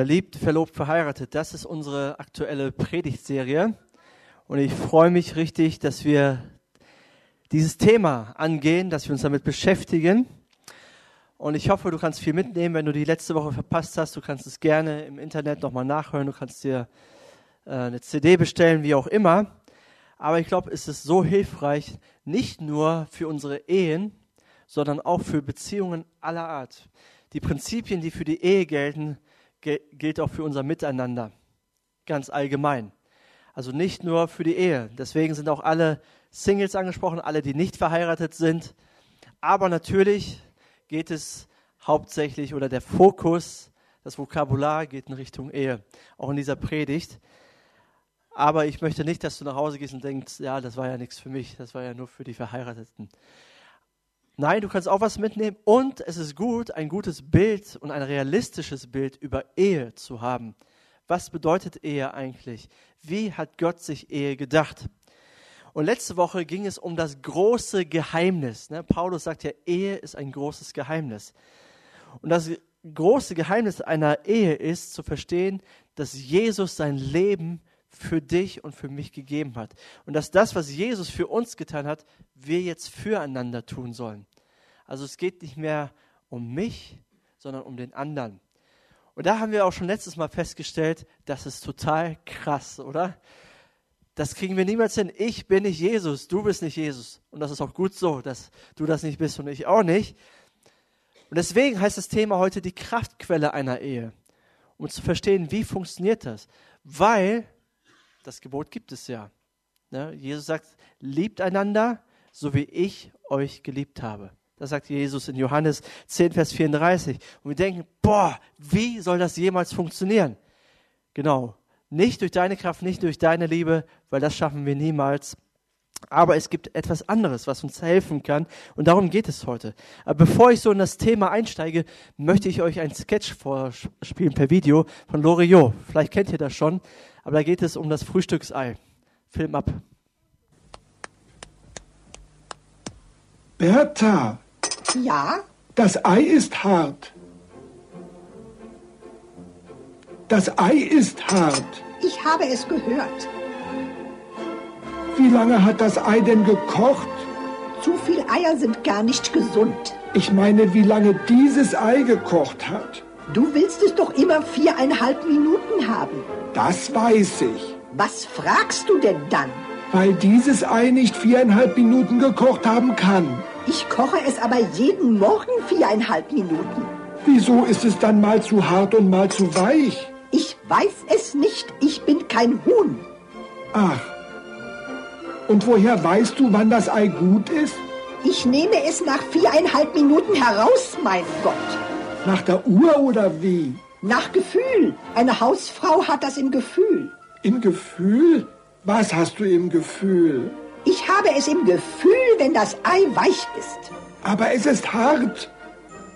Verliebt, verlobt, verheiratet. Das ist unsere aktuelle Predigtserie. Und ich freue mich richtig, dass wir dieses Thema angehen, dass wir uns damit beschäftigen. Und ich hoffe, du kannst viel mitnehmen. Wenn du die letzte Woche verpasst hast, du kannst es gerne im Internet nochmal nachhören. Du kannst dir äh, eine CD bestellen, wie auch immer. Aber ich glaube, es ist so hilfreich, nicht nur für unsere Ehen, sondern auch für Beziehungen aller Art. Die Prinzipien, die für die Ehe gelten, gilt auch für unser Miteinander. Ganz allgemein. Also nicht nur für die Ehe. Deswegen sind auch alle Singles angesprochen, alle, die nicht verheiratet sind. Aber natürlich geht es hauptsächlich oder der Fokus, das Vokabular geht in Richtung Ehe, auch in dieser Predigt. Aber ich möchte nicht, dass du nach Hause gehst und denkst, ja, das war ja nichts für mich, das war ja nur für die Verheirateten. Nein, du kannst auch was mitnehmen und es ist gut, ein gutes Bild und ein realistisches Bild über Ehe zu haben. Was bedeutet Ehe eigentlich? Wie hat Gott sich Ehe gedacht? Und letzte Woche ging es um das große Geheimnis. Ne? Paulus sagt ja, Ehe ist ein großes Geheimnis. Und das große Geheimnis einer Ehe ist zu verstehen, dass Jesus sein Leben für dich und für mich gegeben hat. Und dass das, was Jesus für uns getan hat, wir jetzt füreinander tun sollen. Also es geht nicht mehr um mich, sondern um den anderen. Und da haben wir auch schon letztes Mal festgestellt, das ist total krass, oder? Das kriegen wir niemals hin. Ich bin nicht Jesus, du bist nicht Jesus. Und das ist auch gut so, dass du das nicht bist und ich auch nicht. Und deswegen heißt das Thema heute die Kraftquelle einer Ehe. Um zu verstehen, wie funktioniert das? Weil das Gebot gibt es ja. Ne? Jesus sagt, liebt einander, so wie ich euch geliebt habe. Das sagt Jesus in Johannes 10, Vers 34. Und wir denken, boah, wie soll das jemals funktionieren? Genau, nicht durch deine Kraft, nicht durch deine Liebe, weil das schaffen wir niemals. Aber es gibt etwas anderes, was uns helfen kann. Und darum geht es heute. Aber bevor ich so in das Thema einsteige, möchte ich euch ein Sketch vorspielen per Video von Loriot. Vielleicht kennt ihr das schon. Aber da geht es um das Frühstücksei. Film ab. Bertha. Ja? Das Ei ist hart. Das Ei ist hart. Ich habe es gehört. Wie lange hat das Ei denn gekocht? Zu viel Eier sind gar nicht gesund. Ich meine, wie lange dieses Ei gekocht hat. Du willst es doch immer viereinhalb Minuten haben. Das weiß ich. Was fragst du denn dann? Weil dieses Ei nicht viereinhalb Minuten gekocht haben kann. Ich koche es aber jeden Morgen viereinhalb Minuten. Wieso ist es dann mal zu hart und mal zu weich? Ich weiß es nicht. Ich bin kein Huhn. Ach. Und woher weißt du, wann das Ei gut ist? Ich nehme es nach viereinhalb Minuten heraus, mein Gott. Nach der Uhr oder wie? Nach Gefühl. Eine Hausfrau hat das im Gefühl. Im Gefühl? Was hast du im Gefühl? Ich habe es im Gefühl, wenn das Ei weich ist. Aber es ist hart.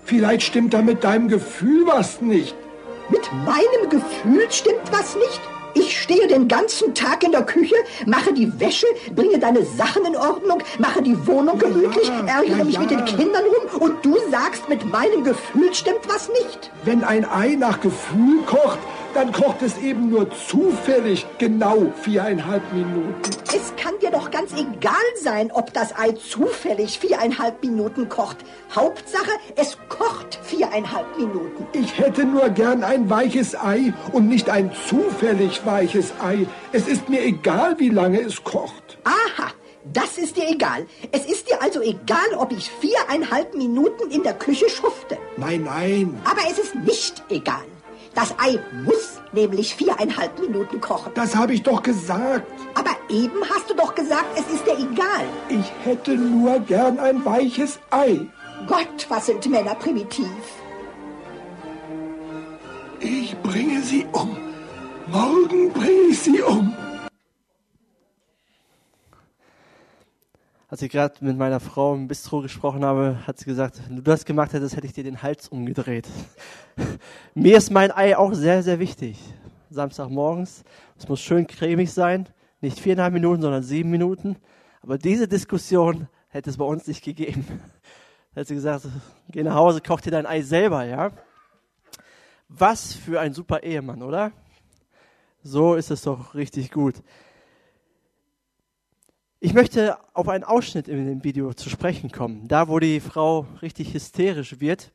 Vielleicht stimmt da mit deinem Gefühl was nicht. Mit meinem Gefühl stimmt was nicht? Ich stehe den ganzen Tag in der Küche, mache die Wäsche, bringe deine Sachen in Ordnung, mache die Wohnung gemütlich, ja, ärgere ja, mich ja. mit den Kindern rum und du sagst, mit meinem Gefühl stimmt was nicht. Wenn ein Ei nach Gefühl kocht, dann kocht es eben nur zufällig genau viereinhalb Minuten. Es kann dir doch ganz egal sein, ob das Ei zufällig viereinhalb Minuten kocht. Hauptsache, es kocht viereinhalb Minuten. Ich hätte nur gern ein weiches Ei und nicht ein zufällig weiches Ei. Es ist mir egal, wie lange es kocht. Aha. Das ist dir egal. Es ist dir also egal, ob ich viereinhalb Minuten in der Küche schufte. Nein, nein. Aber es ist nicht egal. Das Ei muss nämlich viereinhalb Minuten kochen. Das habe ich doch gesagt. Aber eben hast du doch gesagt, es ist dir egal. Ich hätte nur gern ein weiches Ei. Gott, was sind Männer primitiv. Ich bringe sie um. Morgen bringe ich sie um. als ich gerade mit meiner Frau im Bistro gesprochen habe, hat sie gesagt, wenn du das gemacht hättest, hätte ich dir den Hals umgedreht. Mir ist mein Ei auch sehr, sehr wichtig. Samstagmorgens, es muss schön cremig sein, nicht viereinhalb Minuten, sondern sieben Minuten. Aber diese Diskussion hätte es bei uns nicht gegeben. Da hat sie gesagt, geh nach Hause, koch dir dein Ei selber, ja. Was für ein super Ehemann, oder? So ist es doch richtig gut. Ich möchte auf einen Ausschnitt in dem Video zu sprechen kommen, da wo die Frau richtig hysterisch wird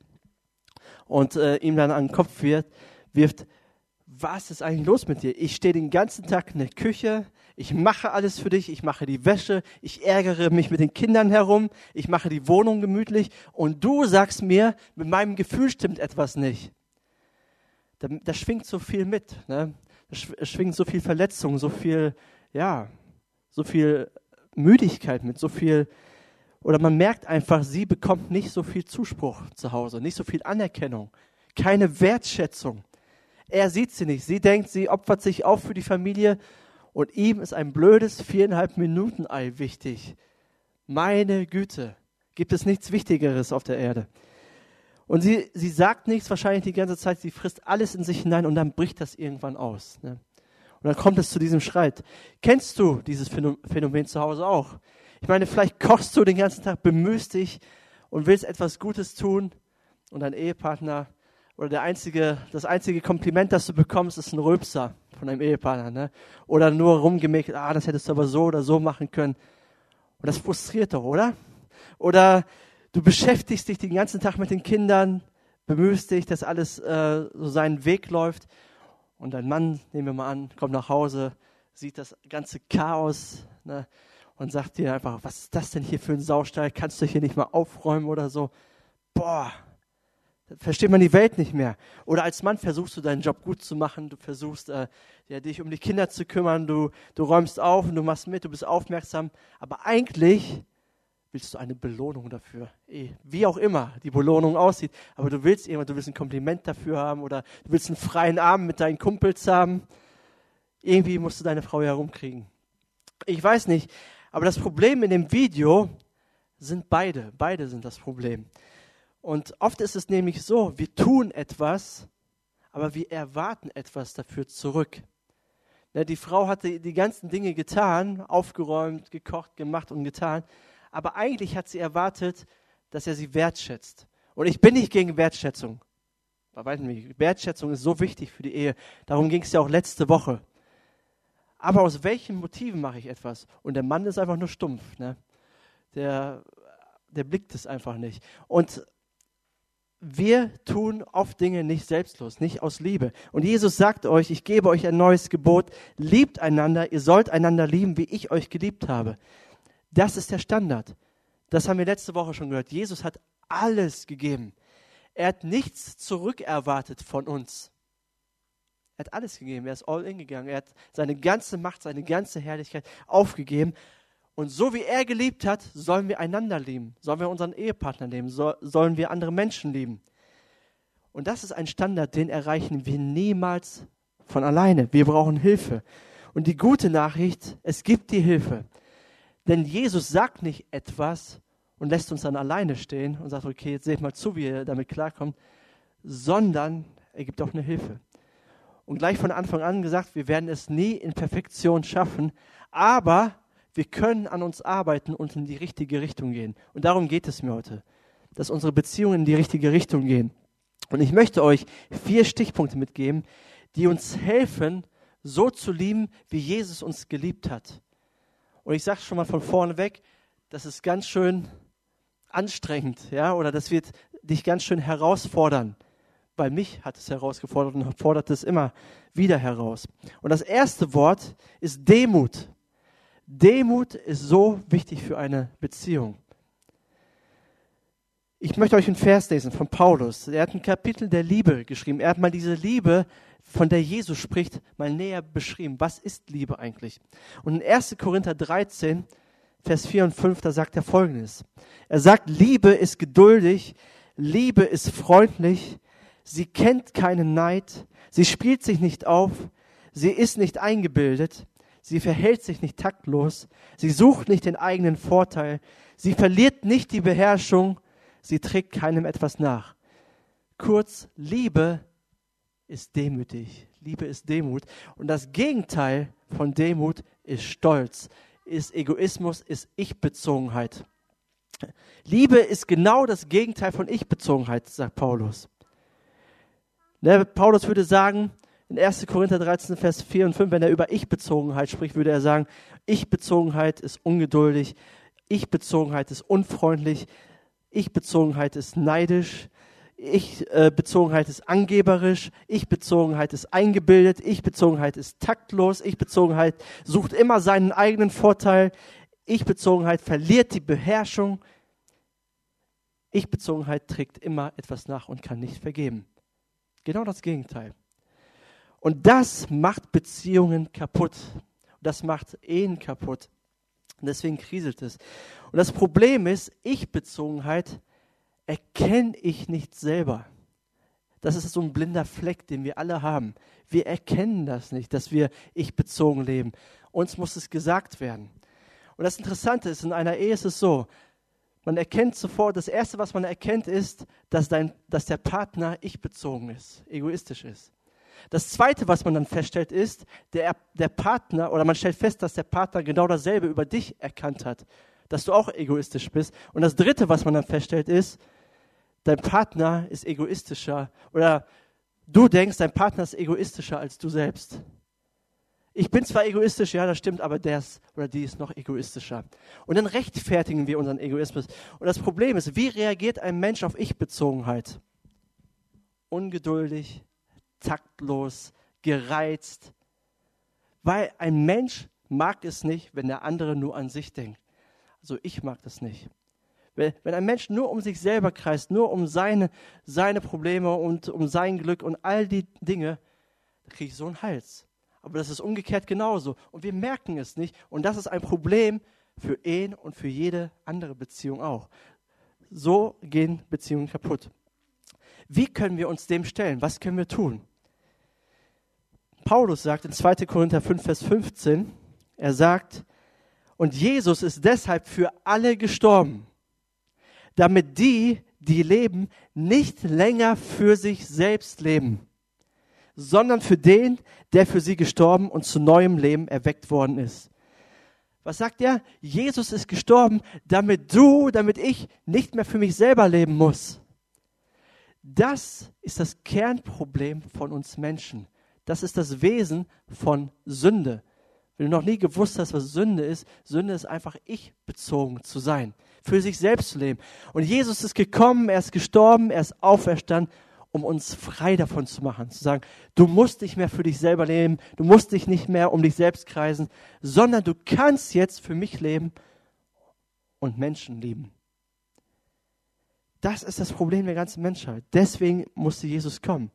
und äh, ihm dann an den Kopf wird, wirft, was ist eigentlich los mit dir? Ich stehe den ganzen Tag in der Küche, ich mache alles für dich, ich mache die Wäsche, ich ärgere mich mit den Kindern herum, ich mache die Wohnung gemütlich und du sagst mir, mit meinem Gefühl stimmt etwas nicht. Da, da schwingt so viel mit, ne? Schwingt so viel Verletzung, so viel, ja, so viel Müdigkeit mit, so viel, oder man merkt einfach, sie bekommt nicht so viel Zuspruch zu Hause, nicht so viel Anerkennung, keine Wertschätzung. Er sieht sie nicht. Sie denkt, sie opfert sich auf für die Familie und ihm ist ein blödes viereinhalb Minuten Ei wichtig. Meine Güte, gibt es nichts Wichtigeres auf der Erde. Und sie, sie sagt nichts wahrscheinlich die ganze Zeit, sie frisst alles in sich hinein und dann bricht das irgendwann aus. Ne? Und dann kommt es zu diesem Streit. Kennst du dieses Phänomen zu Hause auch? Ich meine, vielleicht kochst du den ganzen Tag, bemühst dich und willst etwas Gutes tun und dein Ehepartner oder der einzige, das einzige Kompliment, das du bekommst, ist ein Rülpser von deinem Ehepartner. Ne? Oder nur rumgemäht, ah, das hättest du aber so oder so machen können. Und das frustriert doch, oder? Oder du beschäftigst dich den ganzen Tag mit den Kindern, bemühst dich, dass alles äh, so seinen Weg läuft. Und dein Mann, nehmen wir mal an, kommt nach Hause, sieht das ganze Chaos ne, und sagt dir einfach, was ist das denn hier für ein Saustall? Kannst du hier nicht mal aufräumen oder so? Boah, versteht man die Welt nicht mehr. Oder als Mann versuchst du deinen Job gut zu machen, du versuchst äh, ja, dich um die Kinder zu kümmern, du, du räumst auf und du machst mit, du bist aufmerksam, aber eigentlich willst du eine Belohnung dafür. Eh, wie auch immer die Belohnung aussieht, aber du willst irgendwann, du willst ein Kompliment dafür haben oder du willst einen freien Abend mit deinen Kumpels haben. Irgendwie musst du deine Frau herumkriegen. Ich weiß nicht, aber das Problem in dem Video sind beide. Beide sind das Problem. Und oft ist es nämlich so, wir tun etwas, aber wir erwarten etwas dafür zurück. Ja, die Frau hatte die ganzen Dinge getan, aufgeräumt, gekocht, gemacht und getan, aber eigentlich hat sie erwartet, dass er sie wertschätzt. Und ich bin nicht gegen Wertschätzung. Wertschätzung ist so wichtig für die Ehe. Darum ging es ja auch letzte Woche. Aber aus welchen Motiven mache ich etwas? Und der Mann ist einfach nur stumpf. Ne? Der, der blickt es einfach nicht. Und wir tun oft Dinge nicht selbstlos, nicht aus Liebe. Und Jesus sagt euch, ich gebe euch ein neues Gebot, liebt einander, ihr sollt einander lieben, wie ich euch geliebt habe. Das ist der Standard. Das haben wir letzte Woche schon gehört. Jesus hat alles gegeben. Er hat nichts zurückerwartet von uns. Er hat alles gegeben. Er ist all in gegangen. Er hat seine ganze Macht, seine ganze Herrlichkeit aufgegeben und so wie er geliebt hat, sollen wir einander lieben, sollen wir unseren Ehepartner lieben, so, sollen wir andere Menschen lieben. Und das ist ein Standard, den erreichen wir niemals von alleine. Wir brauchen Hilfe. Und die gute Nachricht, es gibt die Hilfe. Denn Jesus sagt nicht etwas und lässt uns dann alleine stehen und sagt, okay, jetzt seht mal zu, wie ihr damit klarkommt, sondern er gibt auch eine Hilfe. Und gleich von Anfang an gesagt, wir werden es nie in Perfektion schaffen, aber wir können an uns arbeiten und in die richtige Richtung gehen. Und darum geht es mir heute, dass unsere Beziehungen in die richtige Richtung gehen. Und ich möchte euch vier Stichpunkte mitgeben, die uns helfen, so zu lieben, wie Jesus uns geliebt hat. Und ich sage schon mal von vorne weg, das ist ganz schön anstrengend, ja, oder das wird dich ganz schön herausfordern, weil mich hat es herausgefordert und fordert es immer wieder heraus. Und das erste Wort ist Demut. Demut ist so wichtig für eine Beziehung. Ich möchte euch einen Vers lesen von Paulus. Er hat ein Kapitel der Liebe geschrieben. Er hat mal diese Liebe, von der Jesus spricht, mal näher beschrieben. Was ist Liebe eigentlich? Und in 1. Korinther 13, Vers 4 und 5, da sagt er folgendes. Er sagt, Liebe ist geduldig, Liebe ist freundlich, sie kennt keinen Neid, sie spielt sich nicht auf, sie ist nicht eingebildet, Sie verhält sich nicht taktlos. Sie sucht nicht den eigenen Vorteil. Sie verliert nicht die Beherrschung. Sie trägt keinem etwas nach. Kurz, Liebe ist demütig. Liebe ist Demut. Und das Gegenteil von Demut ist Stolz, ist Egoismus, ist Ich-Bezogenheit. Liebe ist genau das Gegenteil von Ich-Bezogenheit, sagt Paulus. Ne, Paulus würde sagen, in 1. Korinther 13, Vers 4 und 5, wenn er über Ich-Bezogenheit spricht, würde er sagen, Ich-Bezogenheit ist ungeduldig, Ich-Bezogenheit ist unfreundlich, Ich-Bezogenheit ist neidisch, Ich-Bezogenheit ist angeberisch, Ich-Bezogenheit ist eingebildet, Ich-Bezogenheit ist taktlos, Ich-Bezogenheit sucht immer seinen eigenen Vorteil, Ich-Bezogenheit verliert die Beherrschung, Ich-Bezogenheit trägt immer etwas nach und kann nicht vergeben. Genau das Gegenteil. Und das macht Beziehungen kaputt. Das macht Ehen kaputt. Und deswegen kriselt es. Und das Problem ist, Ich-Bezogenheit erkenne ich nicht selber. Das ist so ein blinder Fleck, den wir alle haben. Wir erkennen das nicht, dass wir ich-bezogen leben. Uns muss es gesagt werden. Und das Interessante ist, in einer Ehe ist es so, man erkennt sofort, das Erste, was man erkennt, ist, dass, dein, dass der Partner ich-bezogen ist, egoistisch ist. Das Zweite, was man dann feststellt, ist, der, der Partner, oder man stellt fest, dass der Partner genau dasselbe über dich erkannt hat, dass du auch egoistisch bist. Und das Dritte, was man dann feststellt, ist, dein Partner ist egoistischer, oder du denkst, dein Partner ist egoistischer als du selbst. Ich bin zwar egoistisch, ja, das stimmt, aber der ist oder die ist noch egoistischer. Und dann rechtfertigen wir unseren Egoismus. Und das Problem ist, wie reagiert ein Mensch auf Ich-Bezogenheit? Ungeduldig, taktlos, gereizt. Weil ein Mensch mag es nicht, wenn der andere nur an sich denkt. Also ich mag das nicht. Wenn ein Mensch nur um sich selber kreist, nur um seine, seine Probleme und um sein Glück und all die Dinge, da kriege ich so einen Hals. Aber das ist umgekehrt genauso. Und wir merken es nicht. Und das ist ein Problem für Ehen und für jede andere Beziehung auch. So gehen Beziehungen kaputt. Wie können wir uns dem stellen? Was können wir tun? Paulus sagt in 2. Korinther 5, Vers 15, er sagt, und Jesus ist deshalb für alle gestorben, damit die, die leben, nicht länger für sich selbst leben, sondern für den, der für sie gestorben und zu neuem Leben erweckt worden ist. Was sagt er? Jesus ist gestorben, damit du, damit ich nicht mehr für mich selber leben muss. Das ist das Kernproblem von uns Menschen. Das ist das Wesen von Sünde. Wenn du noch nie gewusst hast, was Sünde ist, Sünde ist einfach ich bezogen zu sein, für sich selbst zu leben. Und Jesus ist gekommen, er ist gestorben, er ist auferstanden, um uns frei davon zu machen, zu sagen, du musst nicht mehr für dich selber leben, du musst dich nicht mehr um dich selbst kreisen, sondern du kannst jetzt für mich leben und Menschen lieben. Das ist das Problem der ganzen Menschheit. Deswegen musste Jesus kommen.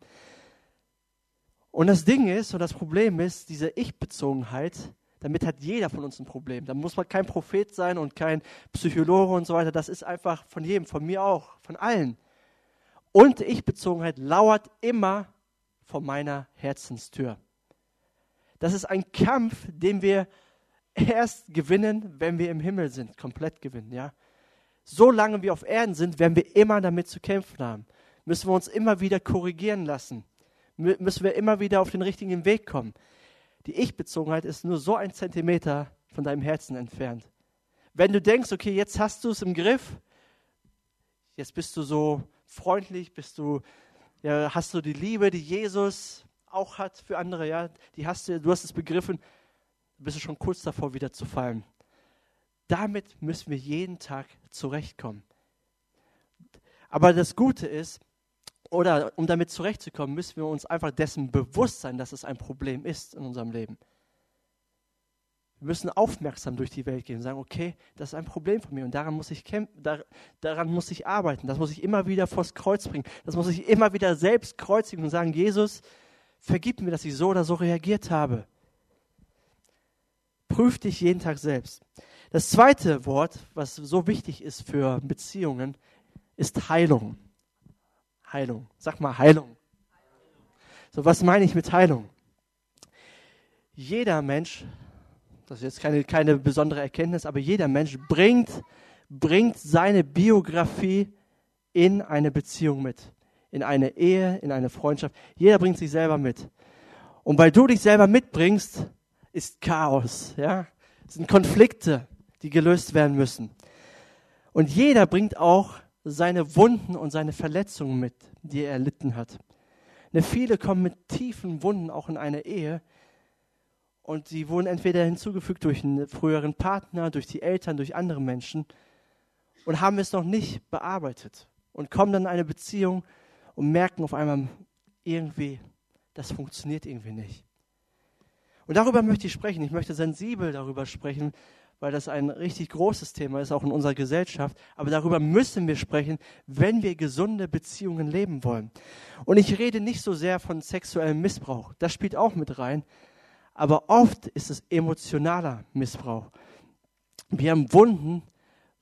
Und das Ding ist, und das Problem ist, diese Ich-Bezogenheit, damit hat jeder von uns ein Problem. Da muss man kein Prophet sein und kein Psychologe und so weiter. Das ist einfach von jedem, von mir auch, von allen. Und Ich-Bezogenheit lauert immer vor meiner Herzenstür. Das ist ein Kampf, den wir erst gewinnen, wenn wir im Himmel sind, komplett gewinnen, ja. Solange wir auf Erden sind, werden wir immer damit zu kämpfen haben. Müssen wir uns immer wieder korrigieren lassen müssen wir immer wieder auf den richtigen Weg kommen. Die Ich-Bezogenheit ist nur so ein Zentimeter von deinem Herzen entfernt. Wenn du denkst, okay, jetzt hast du es im Griff, jetzt bist du so freundlich, bist du, ja, hast du die Liebe, die Jesus auch hat für andere, ja, die hast du, du hast es begriffen, bist du schon kurz davor, wieder zu fallen. Damit müssen wir jeden Tag zurechtkommen. Aber das Gute ist, oder um damit zurechtzukommen, müssen wir uns einfach dessen bewusst sein, dass es ein Problem ist in unserem Leben. Wir müssen aufmerksam durch die Welt gehen und sagen, okay, das ist ein Problem von mir und daran muss ich kämpfen, daran muss ich arbeiten, das muss ich immer wieder vors Kreuz bringen, das muss ich immer wieder selbst kreuzigen und sagen, Jesus, vergib mir, dass ich so oder so reagiert habe. Prüf dich jeden Tag selbst. Das zweite Wort, was so wichtig ist für Beziehungen, ist Heilung. Heilung. Sag mal Heilung. So, was meine ich mit Heilung? Jeder Mensch, das ist jetzt keine, keine besondere Erkenntnis, aber jeder Mensch bringt, bringt seine Biografie in eine Beziehung mit. In eine Ehe, in eine Freundschaft. Jeder bringt sich selber mit. Und weil du dich selber mitbringst, ist Chaos, ja? Es sind Konflikte, die gelöst werden müssen. Und jeder bringt auch seine Wunden und seine Verletzungen mit, die er erlitten hat. Ne, viele kommen mit tiefen Wunden auch in eine Ehe und sie wurden entweder hinzugefügt durch einen früheren Partner, durch die Eltern, durch andere Menschen und haben es noch nicht bearbeitet und kommen dann in eine Beziehung und merken auf einmal irgendwie, das funktioniert irgendwie nicht. Und darüber möchte ich sprechen. Ich möchte sensibel darüber sprechen, weil das ein richtig großes Thema ist, auch in unserer Gesellschaft. Aber darüber müssen wir sprechen, wenn wir gesunde Beziehungen leben wollen. Und ich rede nicht so sehr von sexuellem Missbrauch. Das spielt auch mit rein. Aber oft ist es emotionaler Missbrauch. Wir haben Wunden,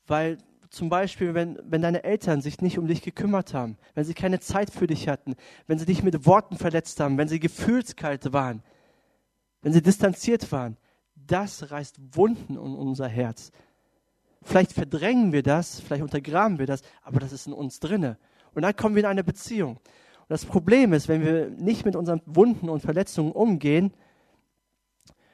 weil zum Beispiel, wenn, wenn deine Eltern sich nicht um dich gekümmert haben, wenn sie keine Zeit für dich hatten, wenn sie dich mit Worten verletzt haben, wenn sie gefühlskalt waren, wenn sie distanziert waren, das reißt Wunden in unser Herz. Vielleicht verdrängen wir das, vielleicht untergraben wir das, aber das ist in uns drinne. Und dann kommen wir in eine Beziehung. Und das Problem ist, wenn wir nicht mit unseren Wunden und Verletzungen umgehen,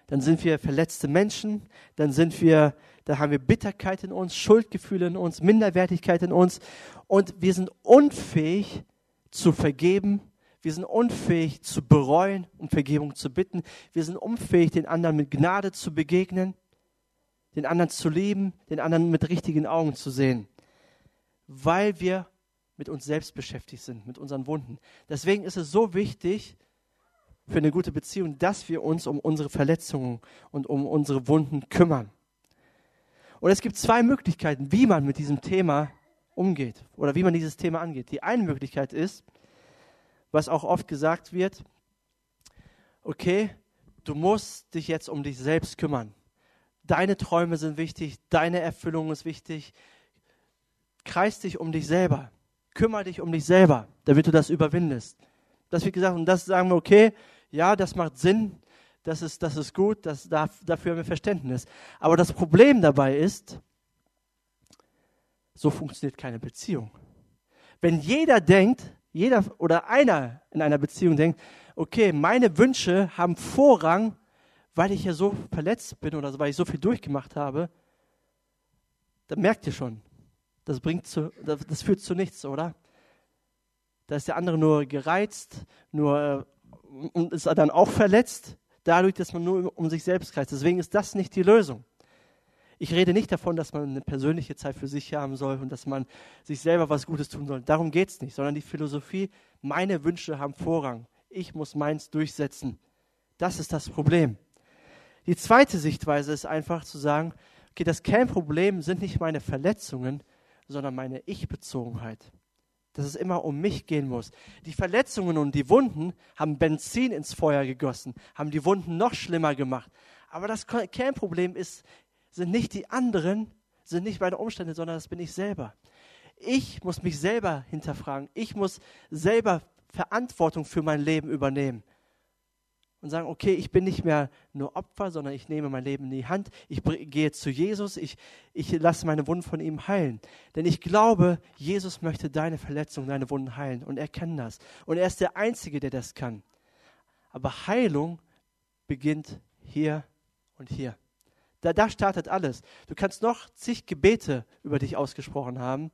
dann sind wir verletzte Menschen, dann sind wir, da haben wir Bitterkeit in uns, Schuldgefühle in uns, Minderwertigkeit in uns und wir sind unfähig zu vergeben wir sind unfähig zu bereuen und Vergebung zu bitten. Wir sind unfähig, den anderen mit Gnade zu begegnen, den anderen zu lieben, den anderen mit richtigen Augen zu sehen, weil wir mit uns selbst beschäftigt sind, mit unseren Wunden. Deswegen ist es so wichtig für eine gute Beziehung, dass wir uns um unsere Verletzungen und um unsere Wunden kümmern. Und es gibt zwei Möglichkeiten, wie man mit diesem Thema umgeht oder wie man dieses Thema angeht. Die eine Möglichkeit ist, was auch oft gesagt wird, okay, du musst dich jetzt um dich selbst kümmern. Deine Träume sind wichtig, deine Erfüllung ist wichtig. Kreis dich um dich selber. Kümmere dich um dich selber, damit du das überwindest. Das wird gesagt, und das sagen wir, okay, ja, das macht Sinn, das ist, das ist gut, das, dafür haben wir Verständnis. Aber das Problem dabei ist, so funktioniert keine Beziehung. Wenn jeder denkt, jeder oder einer in einer Beziehung denkt, okay, meine Wünsche haben Vorrang, weil ich ja so verletzt bin oder weil ich so viel durchgemacht habe, dann merkt ihr schon, das, bringt zu, das führt zu nichts, oder? Da ist der andere nur gereizt, nur äh, und ist dann auch verletzt, dadurch, dass man nur um sich selbst kreist. Deswegen ist das nicht die Lösung. Ich rede nicht davon, dass man eine persönliche Zeit für sich haben soll und dass man sich selber was Gutes tun soll. Darum geht es nicht, sondern die Philosophie, meine Wünsche haben Vorrang. Ich muss meins durchsetzen. Das ist das Problem. Die zweite Sichtweise ist einfach zu sagen, okay, das Kernproblem sind nicht meine Verletzungen, sondern meine Ich-Bezogenheit. Dass es immer um mich gehen muss. Die Verletzungen und die Wunden haben Benzin ins Feuer gegossen, haben die Wunden noch schlimmer gemacht. Aber das Kernproblem ist sind nicht die anderen, sind nicht meine Umstände, sondern das bin ich selber. Ich muss mich selber hinterfragen. Ich muss selber Verantwortung für mein Leben übernehmen. Und sagen, okay, ich bin nicht mehr nur Opfer, sondern ich nehme mein Leben in die Hand. Ich gehe zu Jesus. Ich, ich lasse meine Wunden von ihm heilen. Denn ich glaube, Jesus möchte deine Verletzung, deine Wunden heilen. Und er kann das. Und er ist der Einzige, der das kann. Aber Heilung beginnt hier und hier. Da, da startet alles. Du kannst noch zig Gebete über dich ausgesprochen haben.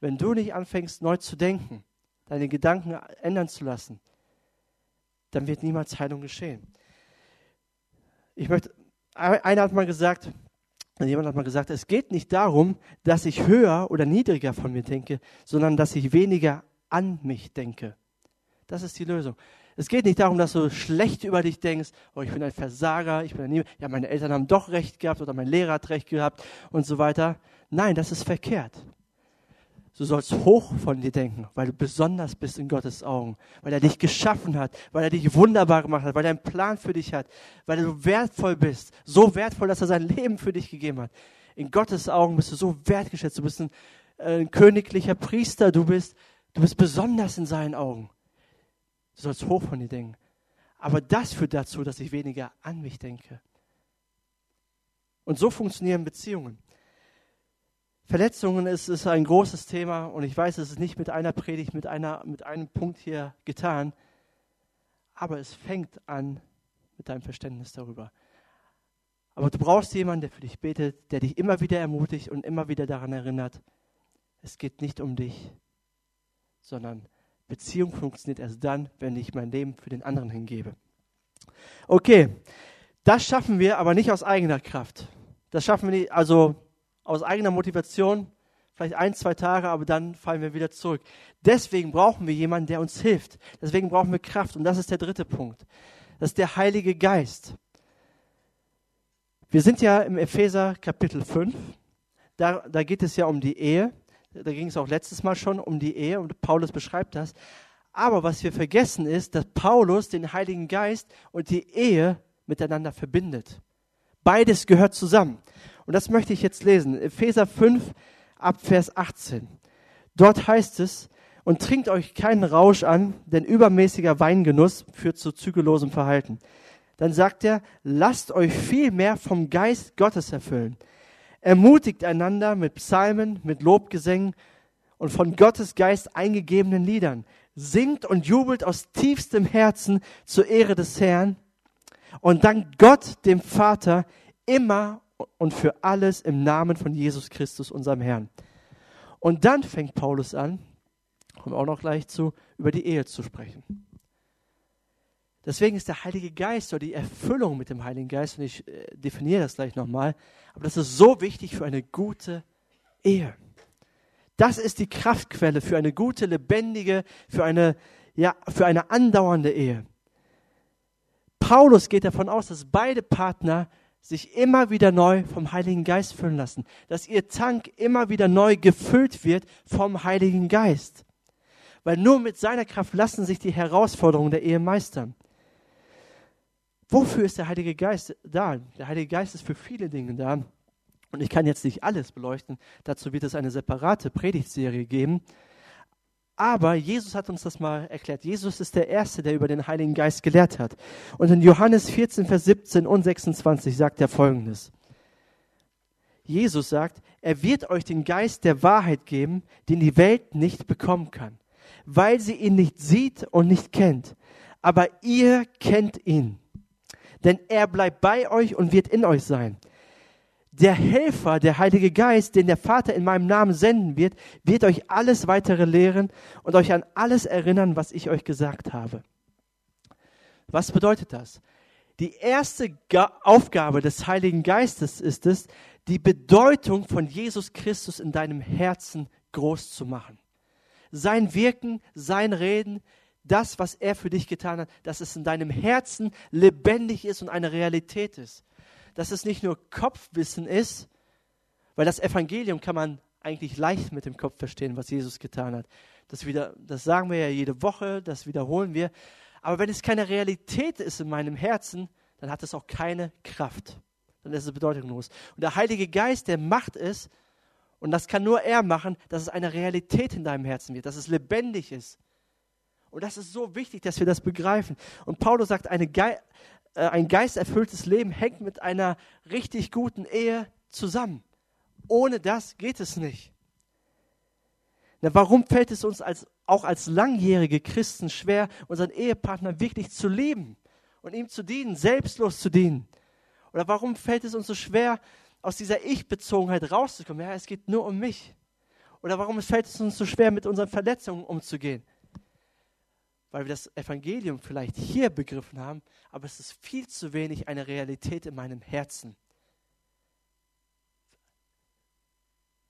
Wenn du nicht anfängst, neu zu denken, deine Gedanken ändern zu lassen, dann wird niemals Heilung geschehen. Ich möchte, einer hat mal gesagt, jemand hat mal gesagt, es geht nicht darum, dass ich höher oder niedriger von mir denke, sondern dass ich weniger an mich denke. Das ist die Lösung. Es geht nicht darum, dass du schlecht über dich denkst, oh, ich bin ein Versager, ich bin ein ja, meine Eltern haben doch recht gehabt oder mein Lehrer hat recht gehabt und so weiter. Nein, das ist verkehrt. Du sollst hoch von dir denken, weil du besonders bist in Gottes Augen, weil er dich geschaffen hat, weil er dich wunderbar gemacht hat, weil er einen Plan für dich hat, weil du wertvoll bist, so wertvoll, dass er sein Leben für dich gegeben hat. In Gottes Augen bist du so wertgeschätzt, du bist ein, äh, ein königlicher Priester, du bist, du bist besonders in seinen Augen. Du sollst hoch von dir denken. Aber das führt dazu, dass ich weniger an mich denke. Und so funktionieren Beziehungen. Verletzungen ist, ist ein großes Thema und ich weiß, es ist nicht mit einer Predigt, mit, einer, mit einem Punkt hier getan. Aber es fängt an mit deinem Verständnis darüber. Aber du brauchst jemanden, der für dich betet, der dich immer wieder ermutigt und immer wieder daran erinnert, es geht nicht um dich, sondern Beziehung funktioniert erst dann, wenn ich mein Leben für den anderen hingebe. Okay, das schaffen wir aber nicht aus eigener Kraft. Das schaffen wir nicht, also aus eigener Motivation, vielleicht ein, zwei Tage, aber dann fallen wir wieder zurück. Deswegen brauchen wir jemanden, der uns hilft. Deswegen brauchen wir Kraft. Und das ist der dritte Punkt. Das ist der Heilige Geist. Wir sind ja im Epheser Kapitel 5. Da, da geht es ja um die Ehe. Da ging es auch letztes Mal schon um die Ehe und Paulus beschreibt das. Aber was wir vergessen ist, dass Paulus den Heiligen Geist und die Ehe miteinander verbindet. Beides gehört zusammen. Und das möchte ich jetzt lesen. Epheser 5 ab Vers 18. Dort heißt es, und trinkt euch keinen Rausch an, denn übermäßiger Weingenuss führt zu zügellosem Verhalten. Dann sagt er, lasst euch viel mehr vom Geist Gottes erfüllen. Ermutigt einander mit Psalmen, mit Lobgesängen und von Gottes Geist eingegebenen Liedern. Singt und jubelt aus tiefstem Herzen zur Ehre des Herrn und dankt Gott, dem Vater, immer und für alles im Namen von Jesus Christus, unserem Herrn. Und dann fängt Paulus an, kommen auch noch gleich zu, über die Ehe zu sprechen. Deswegen ist der Heilige Geist oder die Erfüllung mit dem Heiligen Geist, und ich äh, definiere das gleich nochmal, aber das ist so wichtig für eine gute Ehe. Das ist die Kraftquelle für eine gute, lebendige, für eine, ja, für eine andauernde Ehe. Paulus geht davon aus, dass beide Partner sich immer wieder neu vom Heiligen Geist füllen lassen, dass ihr Tank immer wieder neu gefüllt wird vom Heiligen Geist. Weil nur mit seiner Kraft lassen sich die Herausforderungen der Ehe meistern. Wofür ist der Heilige Geist da? Der Heilige Geist ist für viele Dinge da. Und ich kann jetzt nicht alles beleuchten. Dazu wird es eine separate Predigtserie geben. Aber Jesus hat uns das mal erklärt. Jesus ist der Erste, der über den Heiligen Geist gelehrt hat. Und in Johannes 14, Vers 17 und 26 sagt er Folgendes. Jesus sagt, er wird euch den Geist der Wahrheit geben, den die Welt nicht bekommen kann, weil sie ihn nicht sieht und nicht kennt. Aber ihr kennt ihn, denn er bleibt bei euch und wird in euch sein der Helfer, der Heilige Geist, den der Vater in meinem Namen senden wird, wird euch alles weitere lehren und euch an alles erinnern, was ich euch gesagt habe. Was bedeutet das? Die erste Aufgabe des Heiligen Geistes ist es, die Bedeutung von Jesus Christus in deinem Herzen groß zu machen. Sein Wirken, sein Reden, das, was er für dich getan hat, dass es in deinem Herzen lebendig ist und eine Realität ist dass es nicht nur Kopfwissen ist, weil das Evangelium kann man eigentlich leicht mit dem Kopf verstehen, was Jesus getan hat. Das, wieder, das sagen wir ja jede Woche, das wiederholen wir. Aber wenn es keine Realität ist in meinem Herzen, dann hat es auch keine Kraft. Dann ist es bedeutungslos. Und der Heilige Geist, der macht es, und das kann nur er machen, dass es eine Realität in deinem Herzen wird, dass es lebendig ist. Und das ist so wichtig, dass wir das begreifen. Und Paulus sagt, Ge äh, ein geisterfülltes Leben hängt mit einer richtig guten Ehe zusammen. Ohne das geht es nicht. Na, warum fällt es uns als, auch als langjährige Christen schwer, unseren Ehepartner wirklich zu lieben und ihm zu dienen, selbstlos zu dienen? Oder warum fällt es uns so schwer, aus dieser Ich-Bezogenheit rauszukommen? Ja, es geht nur um mich. Oder warum fällt es uns so schwer, mit unseren Verletzungen umzugehen? Weil wir das Evangelium vielleicht hier begriffen haben, aber es ist viel zu wenig eine Realität in meinem Herzen.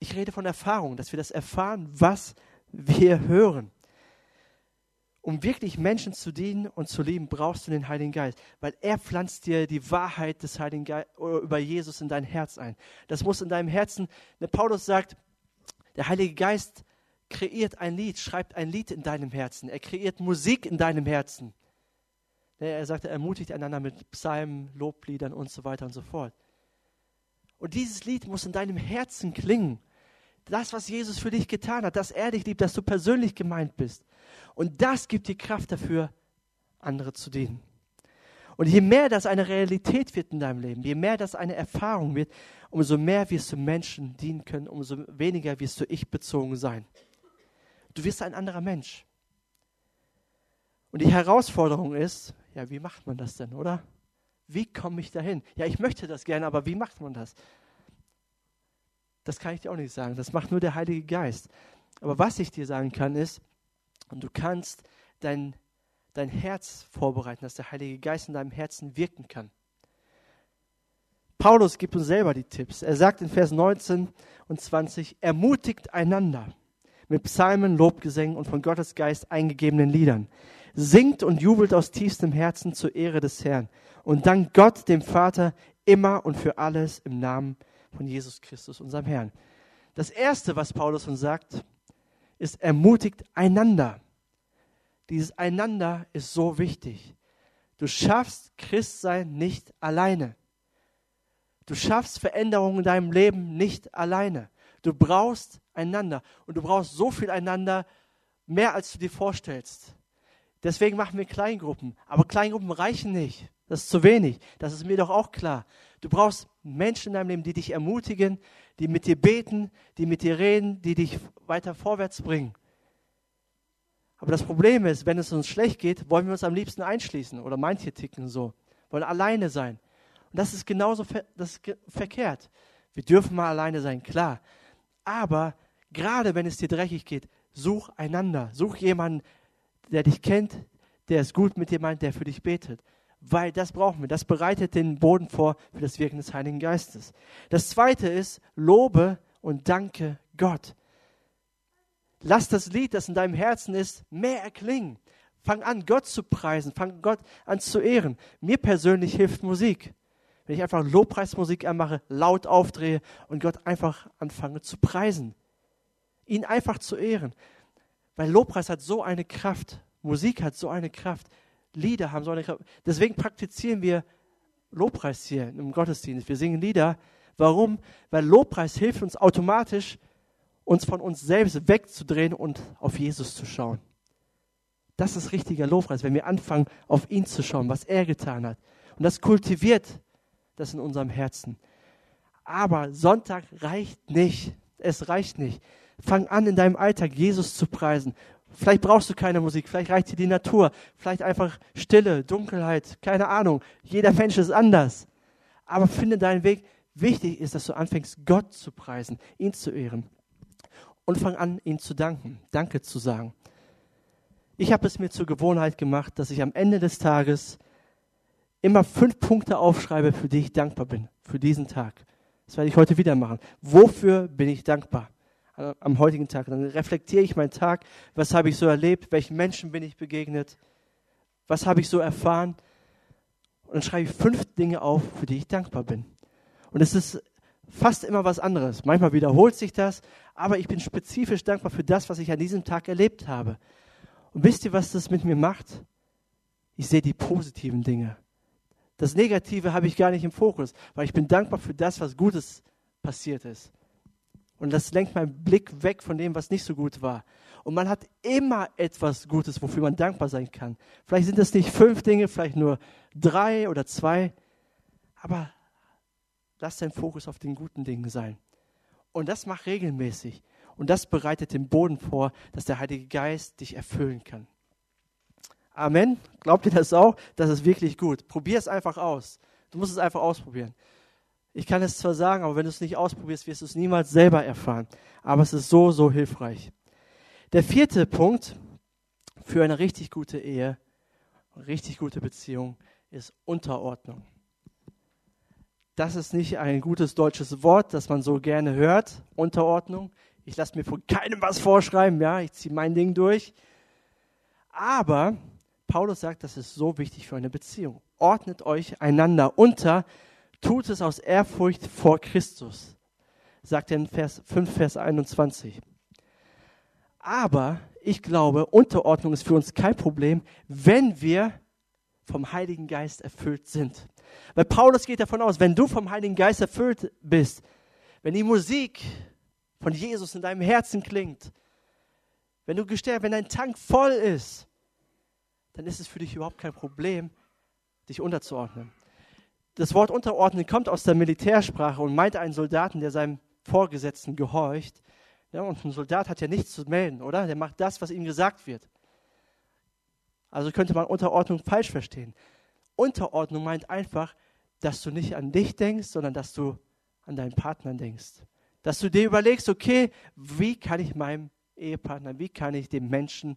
Ich rede von Erfahrung, dass wir das erfahren, was wir hören. Um wirklich Menschen zu dienen und zu lieben, brauchst du den Heiligen Geist, weil er pflanzt dir die Wahrheit des Heiligen Geistes über Jesus in dein Herz ein. Das muss in deinem Herzen, Paulus sagt, der Heilige Geist kreiert ein Lied, schreibt ein Lied in deinem Herzen. Er kreiert Musik in deinem Herzen. Er sagt, er ermutigt einander mit Psalmen, Lobliedern und so weiter und so fort. Und dieses Lied muss in deinem Herzen klingen. Das, was Jesus für dich getan hat, dass er dich liebt, dass du persönlich gemeint bist. Und das gibt dir Kraft dafür, andere zu dienen. Und je mehr das eine Realität wird in deinem Leben, je mehr das eine Erfahrung wird, umso mehr wirst du Menschen dienen können, umso weniger wirst du ich bezogen sein. Du wirst ein anderer Mensch. Und die Herausforderung ist, ja, wie macht man das denn, oder? Wie komme ich dahin? Ja, ich möchte das gerne, aber wie macht man das? Das kann ich dir auch nicht sagen. Das macht nur der Heilige Geist. Aber was ich dir sagen kann, ist, Und du kannst dein, dein Herz vorbereiten, dass der Heilige Geist in deinem Herzen wirken kann. Paulus gibt uns selber die Tipps. Er sagt in Vers 19 und 20, ermutigt einander mit Psalmen, Lobgesängen und von Gottes Geist eingegebenen Liedern. Singt und jubelt aus tiefstem Herzen zur Ehre des Herrn und dankt Gott, dem Vater, immer und für alles im Namen von Jesus Christus, unserem Herrn. Das Erste, was Paulus uns sagt, ist ermutigt einander. Dieses Einander ist so wichtig. Du schaffst Christsein nicht alleine. Du schaffst Veränderungen in deinem Leben nicht alleine. Du brauchst einander. Und du brauchst so viel einander, mehr als du dir vorstellst. Deswegen machen wir Kleingruppen. Aber Kleingruppen reichen nicht. Das ist zu wenig. Das ist mir doch auch klar. Du brauchst Menschen in deinem Leben, die dich ermutigen, die mit dir beten, die mit dir reden, die dich weiter vorwärts bringen. Aber das Problem ist, wenn es uns schlecht geht, wollen wir uns am liebsten einschließen oder manche ticken so, wollen alleine sein. Und das ist genauso ver das ist verkehrt. Wir dürfen mal alleine sein, klar. Aber gerade wenn es dir dreckig geht, such einander. Such jemanden, der dich kennt, der es gut mit dir meint, der für dich betet. Weil das brauchen wir. Das bereitet den Boden vor für das Wirken des Heiligen Geistes. Das zweite ist, lobe und danke Gott. Lass das Lied, das in deinem Herzen ist, mehr erklingen. Fang an, Gott zu preisen. Fang Gott an zu ehren. Mir persönlich hilft Musik. Wenn ich einfach Lobpreismusik anmache, laut aufdrehe und Gott einfach anfange zu preisen. Ihn einfach zu ehren. Weil Lobpreis hat so eine Kraft. Musik hat so eine Kraft. Lieder haben so eine Kraft. Deswegen praktizieren wir Lobpreis hier im Gottesdienst. Wir singen Lieder. Warum? Weil Lobpreis hilft uns automatisch, uns von uns selbst wegzudrehen und auf Jesus zu schauen. Das ist richtiger Lobpreis, wenn wir anfangen, auf ihn zu schauen, was er getan hat. Und das kultiviert das in unserem Herzen. Aber Sonntag reicht nicht. Es reicht nicht. Fang an, in deinem Alltag Jesus zu preisen. Vielleicht brauchst du keine Musik, vielleicht reicht dir die Natur, vielleicht einfach Stille, Dunkelheit, keine Ahnung. Jeder Mensch ist anders. Aber finde deinen Weg. Wichtig ist, dass du anfängst, Gott zu preisen, ihn zu ehren und fang an, ihm zu danken, Danke zu sagen. Ich habe es mir zur Gewohnheit gemacht, dass ich am Ende des Tages immer fünf Punkte aufschreibe, für die ich dankbar bin, für diesen Tag. Das werde ich heute wieder machen. Wofür bin ich dankbar am heutigen Tag? Dann reflektiere ich meinen Tag, was habe ich so erlebt, welchen Menschen bin ich begegnet, was habe ich so erfahren. Und dann schreibe ich fünf Dinge auf, für die ich dankbar bin. Und es ist fast immer was anderes. Manchmal wiederholt sich das, aber ich bin spezifisch dankbar für das, was ich an diesem Tag erlebt habe. Und wisst ihr, was das mit mir macht? Ich sehe die positiven Dinge. Das Negative habe ich gar nicht im Fokus, weil ich bin dankbar für das, was Gutes passiert ist. Und das lenkt meinen Blick weg von dem, was nicht so gut war. Und man hat immer etwas Gutes, wofür man dankbar sein kann. Vielleicht sind es nicht fünf Dinge, vielleicht nur drei oder zwei. Aber Lass dein Fokus auf den guten Dingen sein. Und das mach regelmäßig. Und das bereitet den Boden vor, dass der Heilige Geist dich erfüllen kann. Amen. Glaubt ihr das auch? Das ist wirklich gut. Probier es einfach aus. Du musst es einfach ausprobieren. Ich kann es zwar sagen, aber wenn du es nicht ausprobierst, wirst du es niemals selber erfahren. Aber es ist so, so hilfreich. Der vierte Punkt für eine richtig gute Ehe, eine richtig gute Beziehung ist Unterordnung. Das ist nicht ein gutes deutsches Wort, das man so gerne hört. Unterordnung. Ich lasse mir von keinem was vorschreiben, ja, ich ziehe mein Ding durch. Aber Paulus sagt, das ist so wichtig für eine Beziehung. Ordnet euch einander unter, tut es aus Ehrfurcht vor Christus, sagt er in Vers 5, Vers 21. Aber ich glaube, Unterordnung ist für uns kein Problem, wenn wir vom Heiligen Geist erfüllt sind. Weil Paulus geht davon aus, wenn du vom Heiligen Geist erfüllt bist, wenn die Musik von Jesus in deinem Herzen klingt, wenn du gestärkt, wenn dein Tank voll ist, dann ist es für dich überhaupt kein Problem, dich unterzuordnen. Das Wort unterordnen kommt aus der Militärsprache und meint einen Soldaten, der seinem Vorgesetzten gehorcht. Ja, und ein Soldat hat ja nichts zu melden, oder? Der macht das, was ihm gesagt wird. Also könnte man Unterordnung falsch verstehen. Unterordnung meint einfach, dass du nicht an dich denkst, sondern dass du an deinen Partner denkst. Dass du dir überlegst, okay, wie kann ich meinem Ehepartner, wie kann ich dem Menschen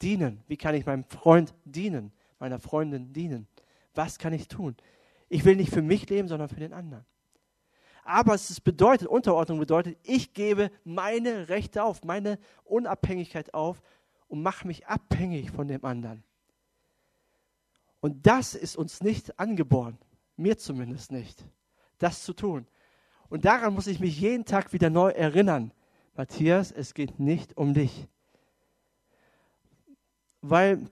dienen? Wie kann ich meinem Freund dienen, meiner Freundin dienen? Was kann ich tun? Ich will nicht für mich leben, sondern für den anderen. Aber es bedeutet, Unterordnung bedeutet, ich gebe meine Rechte auf, meine Unabhängigkeit auf und mache mich abhängig von dem anderen. Und das ist uns nicht angeboren, mir zumindest nicht, das zu tun. Und daran muss ich mich jeden Tag wieder neu erinnern. Matthias, es geht nicht um dich. Weil,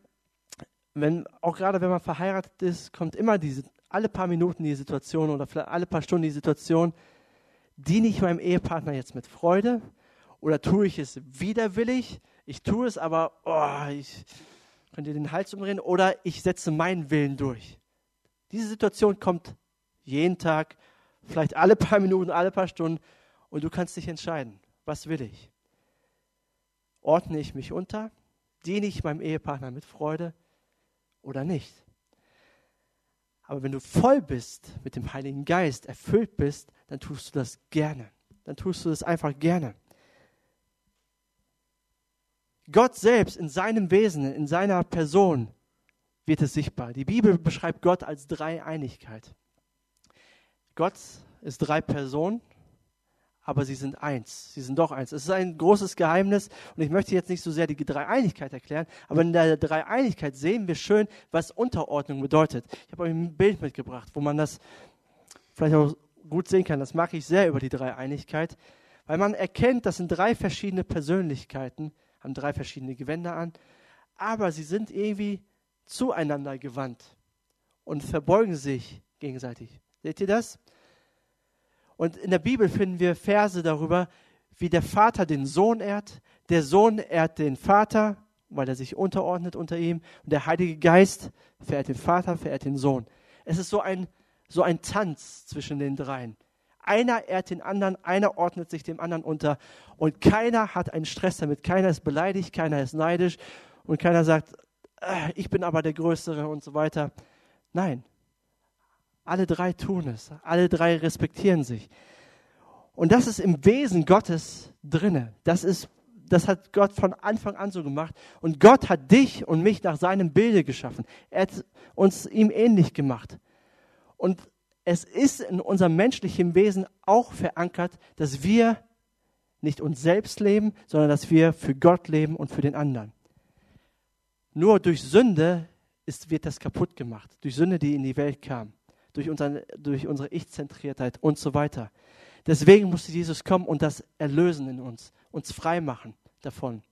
wenn, auch gerade wenn man verheiratet ist, kommt immer diese, alle paar Minuten die Situation oder vielleicht alle paar Stunden die Situation, diene ich meinem Ehepartner jetzt mit Freude oder tue ich es widerwillig? Ich tue es, aber oh, ich könnte den Hals umdrehen oder ich setze meinen Willen durch. Diese Situation kommt jeden Tag, vielleicht alle paar Minuten, alle paar Stunden und du kannst dich entscheiden, was will ich? Ordne ich mich unter? Diene ich meinem Ehepartner mit Freude oder nicht? Aber wenn du voll bist mit dem Heiligen Geist, erfüllt bist, dann tust du das gerne. Dann tust du das einfach gerne. Gott selbst in seinem Wesen, in seiner Person wird es sichtbar. Die Bibel beschreibt Gott als Dreieinigkeit. Gott ist drei Personen, aber sie sind eins. Sie sind doch eins. Es ist ein großes Geheimnis und ich möchte jetzt nicht so sehr die Dreieinigkeit erklären, aber in der Dreieinigkeit sehen wir schön, was Unterordnung bedeutet. Ich habe euch ein Bild mitgebracht, wo man das vielleicht auch gut sehen kann. Das mag ich sehr über die Dreieinigkeit, weil man erkennt, das sind drei verschiedene Persönlichkeiten, haben drei verschiedene Gewänder an, aber sie sind irgendwie zueinander gewandt und verbeugen sich gegenseitig. Seht ihr das? Und in der Bibel finden wir Verse darüber, wie der Vater den Sohn ehrt, der Sohn ehrt den Vater, weil er sich unterordnet unter ihm, und der Heilige Geist verehrt den Vater, verehrt den Sohn. Es ist so ein, so ein Tanz zwischen den dreien. Einer ehrt den anderen, einer ordnet sich dem anderen unter und keiner hat einen Stress damit. Keiner ist beleidigt, keiner ist neidisch und keiner sagt, äh, ich bin aber der Größere und so weiter. Nein, alle drei tun es, alle drei respektieren sich. Und das ist im Wesen Gottes drinne. Das ist das hat Gott von Anfang an so gemacht. Und Gott hat dich und mich nach seinem Bilde geschaffen. Er hat uns ihm ähnlich gemacht. Und es ist in unserem menschlichen Wesen auch verankert, dass wir nicht uns selbst leben, sondern dass wir für Gott leben und für den anderen. Nur durch Sünde ist, wird das kaputt gemacht. Durch Sünde, die in die Welt kam. Durch, unseren, durch unsere Ich-Zentriertheit und so weiter. Deswegen musste Jesus kommen und das erlösen in uns, uns frei machen davon.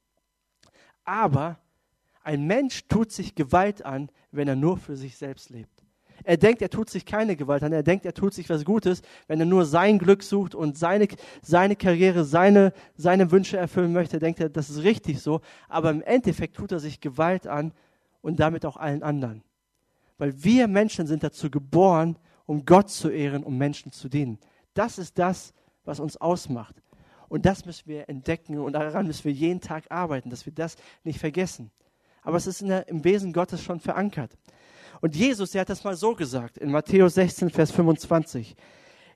Aber ein Mensch tut sich Gewalt an, wenn er nur für sich selbst lebt. Er denkt, er tut sich keine Gewalt an. Er denkt, er tut sich was Gutes, wenn er nur sein Glück sucht und seine, seine Karriere, seine, seine Wünsche erfüllen möchte. Denkt er, das ist richtig so. Aber im Endeffekt tut er sich Gewalt an und damit auch allen anderen. Weil wir Menschen sind dazu geboren, um Gott zu ehren, um Menschen zu dienen. Das ist das, was uns ausmacht. Und das müssen wir entdecken und daran müssen wir jeden Tag arbeiten, dass wir das nicht vergessen. Aber es ist der, im Wesen Gottes schon verankert. Und Jesus, der hat das mal so gesagt in Matthäus 16, Vers 25.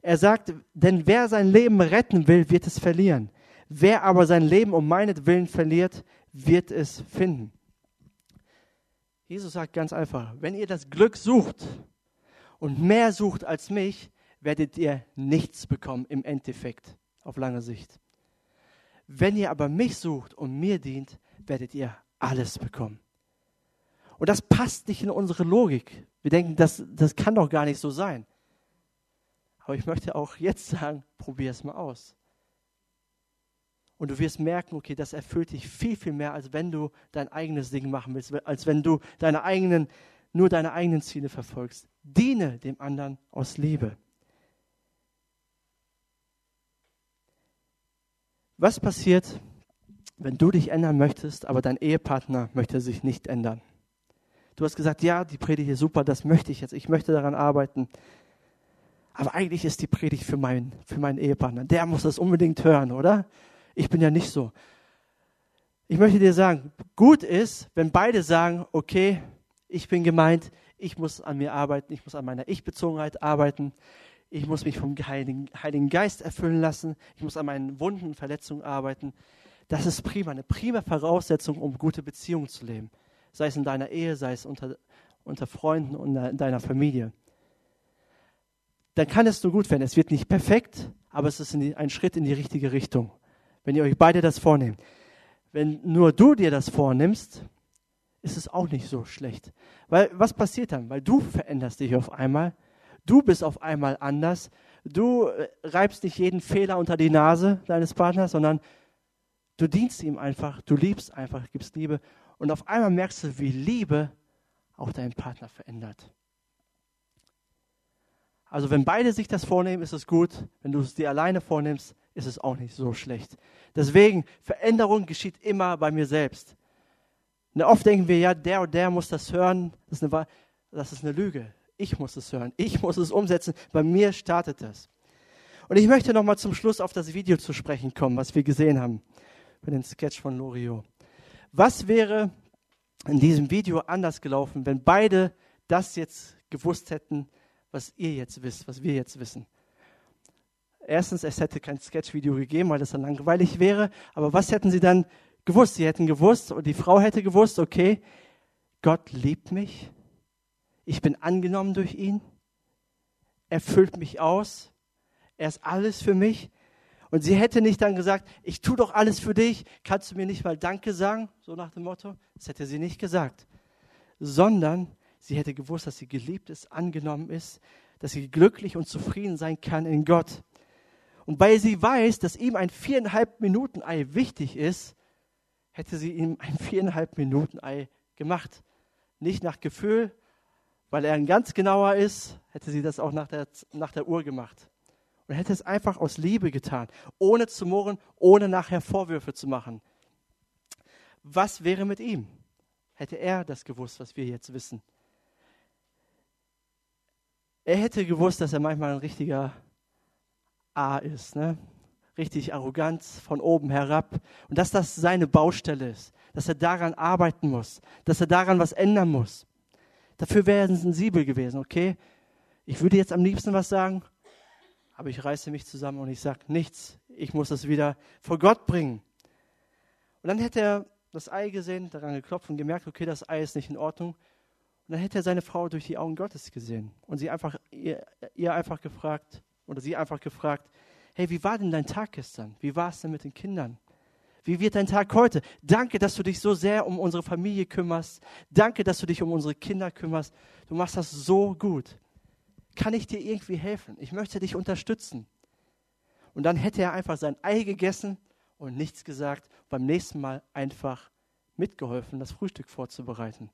Er sagt, denn wer sein Leben retten will, wird es verlieren. Wer aber sein Leben um meinetwillen verliert, wird es finden. Jesus sagt ganz einfach, wenn ihr das Glück sucht und mehr sucht als mich, werdet ihr nichts bekommen im Endeffekt auf lange Sicht. Wenn ihr aber mich sucht und mir dient, werdet ihr alles bekommen. Und das passt nicht in unsere Logik. Wir denken, das, das kann doch gar nicht so sein. Aber ich möchte auch jetzt sagen, probier es mal aus. Und du wirst merken, okay, das erfüllt dich viel, viel mehr, als wenn du dein eigenes Ding machen willst, als wenn du deine eigenen, nur deine eigenen Ziele verfolgst. Diene dem anderen aus Liebe. Was passiert, wenn du dich ändern möchtest, aber dein Ehepartner möchte sich nicht ändern? Du hast gesagt, ja, die Predigt ist super, das möchte ich jetzt, ich möchte daran arbeiten. Aber eigentlich ist die Predigt für, mein, für meinen Ehepartner. Der muss das unbedingt hören, oder? Ich bin ja nicht so. Ich möchte dir sagen, gut ist, wenn beide sagen, okay, ich bin gemeint, ich muss an mir arbeiten, ich muss an meiner Ich-Bezogenheit arbeiten, ich muss mich vom Heiligen, Geist erfüllen lassen, ich muss an meinen Wunden, Verletzungen arbeiten. Das ist prima, eine prima Voraussetzung, um gute Beziehungen zu leben. Sei es in deiner Ehe, sei es unter, unter Freunden und in deiner Familie. Dann kann es nur gut werden. Es wird nicht perfekt, aber es ist die, ein Schritt in die richtige Richtung. Wenn ihr euch beide das vornehmt. Wenn nur du dir das vornimmst, ist es auch nicht so schlecht. Weil was passiert dann? Weil du veränderst dich auf einmal. Du bist auf einmal anders. Du äh, reibst nicht jeden Fehler unter die Nase deines Partners, sondern du dienst ihm einfach, du liebst einfach, gibst Liebe. Und auf einmal merkst du, wie Liebe auch deinen Partner verändert. Also wenn beide sich das vornehmen, ist es gut. Wenn du es dir alleine vornimmst, ist es auch nicht so schlecht. Deswegen, Veränderung geschieht immer bei mir selbst. Und oft denken wir, ja, der und der muss das hören. Das ist, eine, das ist eine Lüge. Ich muss es hören. Ich muss es umsetzen. Bei mir startet das. Und ich möchte nochmal zum Schluss auf das Video zu sprechen kommen, was wir gesehen haben. Bei dem Sketch von Loriot. Was wäre in diesem Video anders gelaufen, wenn beide das jetzt gewusst hätten, was ihr jetzt wisst, was wir jetzt wissen? Erstens, es hätte kein Sketch-Video gegeben, weil das dann langweilig wäre. Aber was hätten sie dann gewusst. Sie hätten gewusst und die Frau hätte gewusst, okay, Gott liebt mich. Ich bin angenommen durch ihn. Er füllt mich aus. Er ist alles für mich. Und sie hätte nicht dann gesagt, ich tue doch alles für dich, kannst du mir nicht mal Danke sagen? So nach dem Motto. Das hätte sie nicht gesagt. Sondern sie hätte gewusst, dass sie geliebt ist, angenommen ist, dass sie glücklich und zufrieden sein kann in Gott. Und weil sie weiß, dass ihm ein viereinhalb Minuten Ei wichtig ist, hätte sie ihm ein viereinhalb Minuten Ei gemacht. Nicht nach Gefühl, weil er ein ganz genauer ist, hätte sie das auch nach der, nach der Uhr gemacht. Und hätte es einfach aus Liebe getan, ohne zu murren, ohne nachher Vorwürfe zu machen. Was wäre mit ihm? Hätte er das gewusst, was wir jetzt wissen? Er hätte gewusst, dass er manchmal ein richtiger A ist. Ne? richtig arrogant von oben herab und dass das seine Baustelle ist, dass er daran arbeiten muss, dass er daran was ändern muss. Dafür wäre er sensibel gewesen, okay? Ich würde jetzt am liebsten was sagen, aber ich reiße mich zusammen und ich sage nichts. Ich muss es wieder vor Gott bringen. Und dann hätte er das Ei gesehen, daran geklopft und gemerkt, okay, das Ei ist nicht in Ordnung. Und dann hätte er seine Frau durch die Augen Gottes gesehen und sie einfach, ihr, ihr einfach gefragt, oder sie einfach gefragt, hey, wie war denn dein Tag gestern? Wie war es denn mit den Kindern? Wie wird dein Tag heute? Danke, dass du dich so sehr um unsere Familie kümmerst. Danke, dass du dich um unsere Kinder kümmerst. Du machst das so gut. Kann ich dir irgendwie helfen? Ich möchte dich unterstützen. Und dann hätte er einfach sein Ei gegessen und nichts gesagt. Beim nächsten Mal einfach mitgeholfen, das Frühstück vorzubereiten.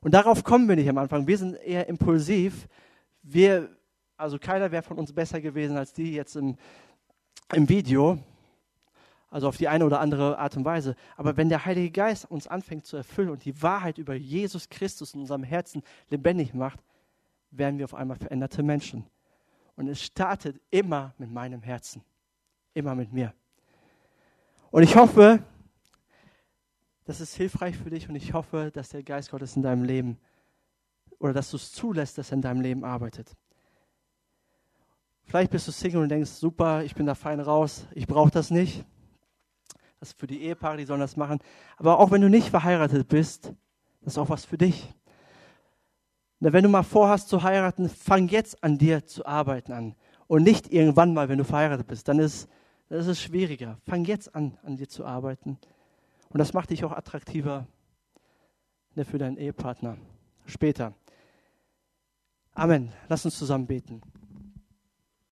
Und darauf kommen wir nicht am Anfang. Wir sind eher impulsiv. Wir also keiner wäre von uns besser gewesen als die jetzt im, im Video. Also auf die eine oder andere Art und Weise. Aber wenn der Heilige Geist uns anfängt zu erfüllen und die Wahrheit über Jesus Christus in unserem Herzen lebendig macht, werden wir auf einmal veränderte Menschen. Und es startet immer mit meinem Herzen. Immer mit mir. Und ich hoffe, das ist hilfreich für dich und ich hoffe, dass der Geist Gottes in deinem Leben oder dass du es zulässt, dass er in deinem Leben arbeitet. Vielleicht bist du Single und denkst, super, ich bin da fein raus, ich brauche das nicht. Das ist für die Ehepaare, die sollen das machen. Aber auch wenn du nicht verheiratet bist, das ist auch was für dich. wenn du mal vorhast zu heiraten, fang jetzt an dir zu arbeiten an. Und nicht irgendwann mal, wenn du verheiratet bist. Dann ist, dann ist es schwieriger. Fang jetzt an, an dir zu arbeiten. Und das macht dich auch attraktiver ne, für deinen Ehepartner. Später. Amen. Lass uns zusammen beten.